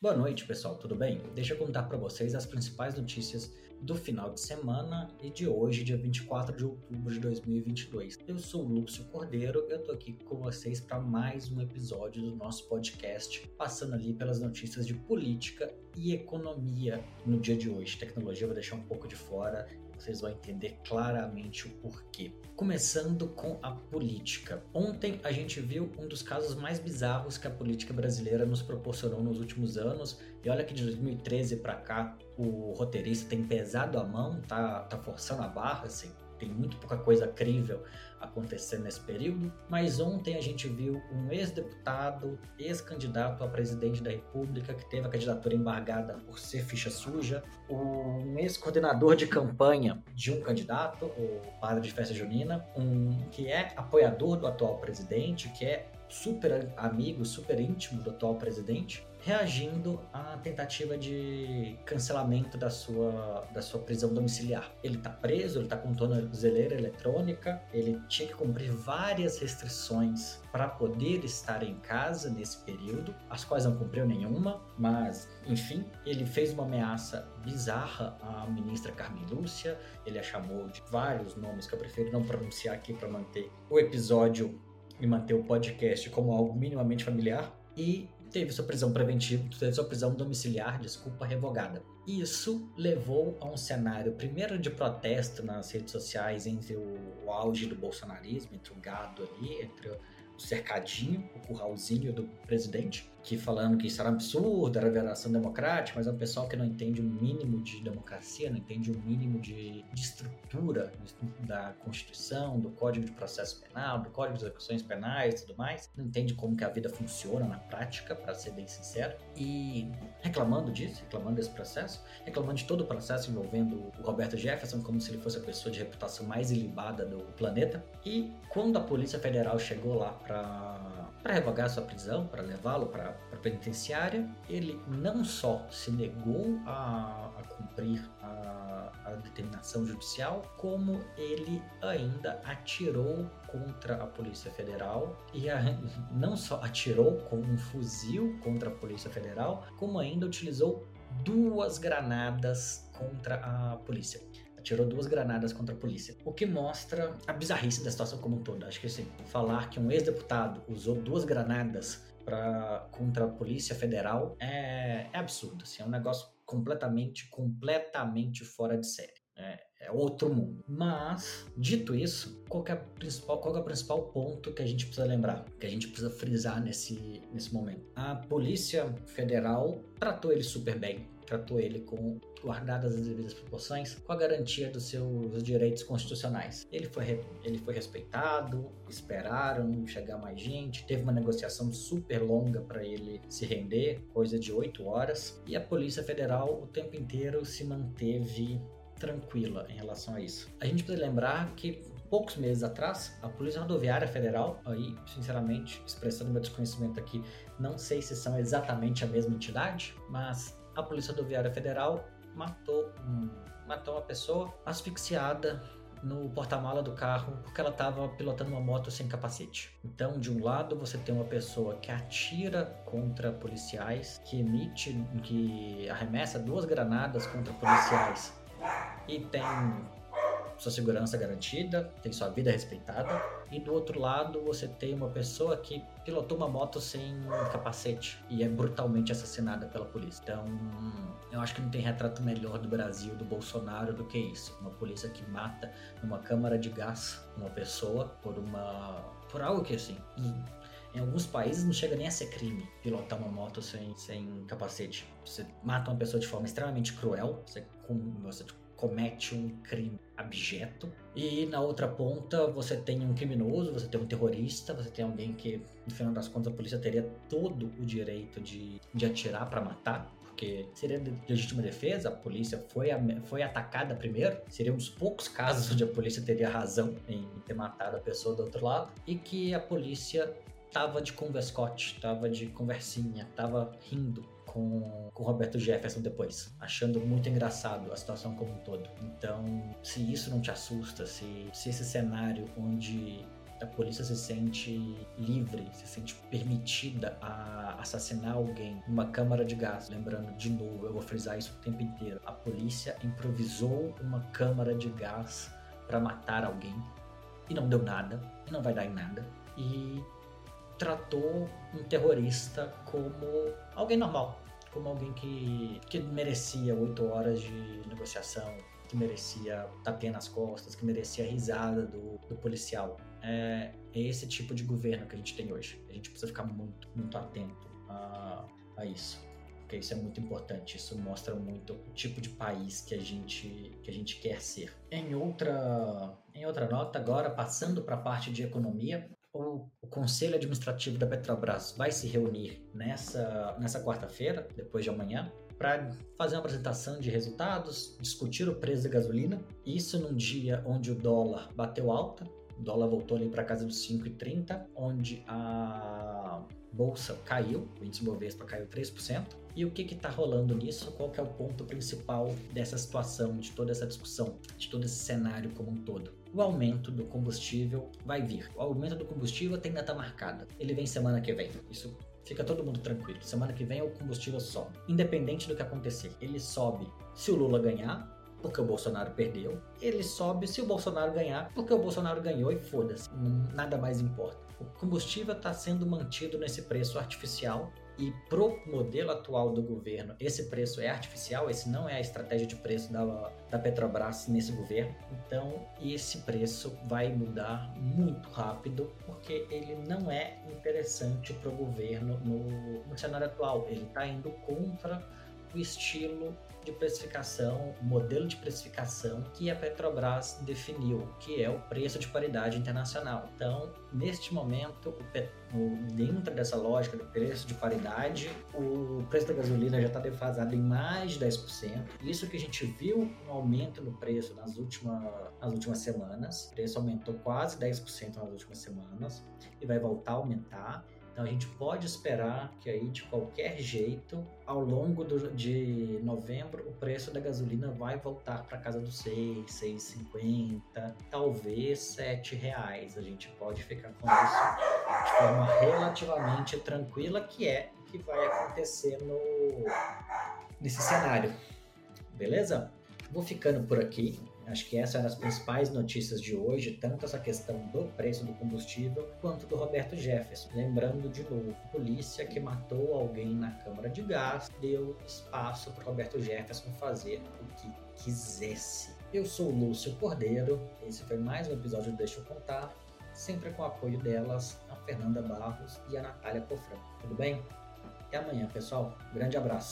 Boa noite, pessoal, tudo bem? Deixa eu contar para vocês as principais notícias do final de semana e de hoje, dia 24 de outubro de 2022. Eu sou o Lúcio Cordeiro, eu tô aqui com vocês para mais um episódio do nosso podcast, passando ali pelas notícias de política e economia no dia de hoje. Tecnologia eu vou deixar um pouco de fora vocês vão entender claramente o porquê. Começando com a política. Ontem a gente viu um dos casos mais bizarros que a política brasileira nos proporcionou nos últimos anos. E olha que de 2013 para cá o roteirista tem pesado a mão, tá, tá forçando a barra, assim tem muito pouca coisa crível acontecendo nesse período, mas ontem a gente viu um ex-deputado, ex-candidato a presidente da República, que teve a candidatura embargada por ser ficha suja, um ex-coordenador de campanha de um candidato, o padre de festa junina, um que é apoiador do atual presidente, que é super amigo, super íntimo do atual presidente, reagindo à tentativa de cancelamento da sua, da sua prisão domiciliar. Ele está preso, ele está com tornozeleira eletrônica, ele tinha que cumprir várias restrições para poder estar em casa nesse período, as quais não cumpriu nenhuma, mas enfim, ele fez uma ameaça bizarra à ministra Carmen Lúcia, ele a chamou de vários nomes que eu prefiro não pronunciar aqui para manter o episódio e manter o podcast como algo minimamente familiar. E teve sua prisão preventiva, teve sua prisão domiciliar, desculpa, revogada. Isso levou a um cenário, primeiro de protesto nas redes sociais entre o, o auge do bolsonarismo, entre o gado ali, entre o cercadinho, o curralzinho do presidente, que falando que isso era absurdo, era violação democrática, mas é um pessoal que não entende o um mínimo de democracia, não entende o um mínimo de, de, estrutura da Constituição, do Código de Processo Penal, do Código de Execuções Penais e tudo mais, não entende como que a vida funciona na prática, para ser bem sincero, e reclamando disso, reclamando desse processo, reclamando de todo o processo envolvendo o Roberto Jefferson como se ele fosse a pessoa de reputação mais ilibada do planeta, e quando a Polícia Federal chegou lá para revogar sua prisão, para levá-lo para a penitenciária, ele não só se negou a, a cumprir a, a, determinação judicial, como ele ainda atirou contra a Polícia Federal e a, não só atirou com um fuzil contra a Polícia Federal, como ainda utilizou duas granadas contra a polícia atirou duas granadas contra a polícia. O que mostra a bizarrice da situação como um todo. Acho que assim, falar que um ex-deputado usou duas granadas pra, contra a Polícia Federal é, é absurdo. Assim, é um negócio completamente, completamente fora de série. É, é, outro mundo. Mas, dito isso, qual é, principal, qual é o principal ponto que a gente precisa lembrar, que a gente precisa frisar nesse, nesse momento? A Polícia Federal tratou ele super bem tratou ele com guardadas as devidas proporções, com a garantia dos seus direitos constitucionais. Ele foi, ele foi respeitado, esperaram chegar mais gente, teve uma negociação super longa para ele se render, coisa de oito horas, e a Polícia Federal o tempo inteiro se manteve tranquila em relação a isso. A gente precisa lembrar que poucos meses atrás, a Polícia Rodoviária Federal, aí, sinceramente, expressando meu desconhecimento aqui, não sei se são exatamente a mesma entidade, mas a Polícia Rodoviária Federal matou, um, matou uma pessoa asfixiada no porta-mala do carro porque ela estava pilotando uma moto sem capacete. Então, de um lado, você tem uma pessoa que atira contra policiais, que emite, que arremessa duas granadas contra policiais e tem sua segurança garantida, tem sua vida respeitada. E do outro lado, você tem uma pessoa que pilotou uma moto sem capacete e é brutalmente assassinada pela polícia. Então, eu acho que não tem retrato melhor do Brasil, do Bolsonaro, do que isso. Uma polícia que mata numa câmara de gás uma pessoa por uma. por algo que assim. Em alguns países não chega nem a ser crime pilotar uma moto sem, sem capacete. Você mata uma pessoa de forma extremamente cruel, você, você comete um crime abjeto. E na outra ponta você tem um criminoso, você tem um terrorista, você tem alguém que, no final das contas, a polícia teria todo o direito de, de atirar para matar. Porque seria de legítima defesa, a polícia foi, foi atacada primeiro, seria um dos poucos casos onde a polícia teria razão em ter matado a pessoa do outro lado, e que a polícia tava de converscote, tava de conversinha, tava rindo com, com Roberto Jefferson depois, achando muito engraçado a situação como um todo. Então, se isso não te assusta, se, se esse cenário onde a polícia se sente livre, se sente permitida a assassinar alguém numa câmara de gás. Lembrando, de novo, eu vou frisar isso o tempo inteiro. A polícia improvisou uma câmara de gás para matar alguém e não deu nada, e não vai dar em nada. E tratou um terrorista como alguém normal, como alguém que, que merecia oito horas de negociação, que merecia tapinha nas costas, que merecia a risada do, do policial. É, é, esse tipo de governo que a gente tem hoje. A gente precisa ficar muito, muito atento a, a isso. Porque isso é muito importante, isso mostra muito o tipo de país que a gente, que a gente quer ser. Em outra, em outra nota, agora, passando para a parte de economia, o, o, Conselho Administrativo da Petrobras vai se reunir nessa, nessa quarta-feira, depois de amanhã, para fazer uma apresentação de resultados, discutir o preço da gasolina. Isso num dia onde o dólar bateu alta, o dólar voltou ali para casa dos 5,30, onde a bolsa caiu, o índice Bovespa caiu 3%. E o que está rolando nisso? Qual que é o ponto principal dessa situação, de toda essa discussão, de todo esse cenário como um todo? O aumento do combustível vai vir. O aumento do combustível tem data marcada. Ele vem semana que vem. Isso Fica todo mundo tranquilo. Semana que vem o combustível sobe. Independente do que acontecer. Ele sobe se o Lula ganhar, porque o Bolsonaro perdeu. Ele sobe se o Bolsonaro ganhar, porque o Bolsonaro ganhou e foda-se. Nada mais importa. O combustível está sendo mantido nesse preço artificial e pro modelo atual do governo, esse preço é artificial, esse não é a estratégia de preço da, da Petrobras nesse governo. Então, esse preço vai mudar muito rápido, porque ele não é interessante para o governo no, no cenário atual. Ele está indo contra o estilo de precificação, o modelo de precificação que a Petrobras definiu, que é o preço de paridade internacional. Então, neste momento, dentro dessa lógica do preço de paridade, o preço da gasolina já está defasado em mais de 10%. Isso que a gente viu um aumento no preço nas últimas, nas últimas semanas. O preço aumentou quase 10% nas últimas semanas e vai voltar a aumentar. Então a gente pode esperar que aí de qualquer jeito, ao longo do, de novembro, o preço da gasolina vai voltar para casa dos 6, 6,50, talvez 7 reais. A gente pode ficar com isso de forma relativamente tranquila, que é o que vai acontecer no, nesse cenário. Beleza? Vou ficando por aqui. Acho que essa é uma das principais notícias de hoje, tanto essa questão do preço do combustível quanto do Roberto Jefferson. Lembrando de novo, polícia que matou alguém na Câmara de Gás deu espaço para Roberto Jefferson fazer o que quisesse. Eu sou o Lúcio Cordeiro, esse foi mais um episódio do Deixa eu Contar, sempre com o apoio delas, a Fernanda Barros e a Natália Cofrão. Tudo bem? Até amanhã, pessoal. Grande abraço.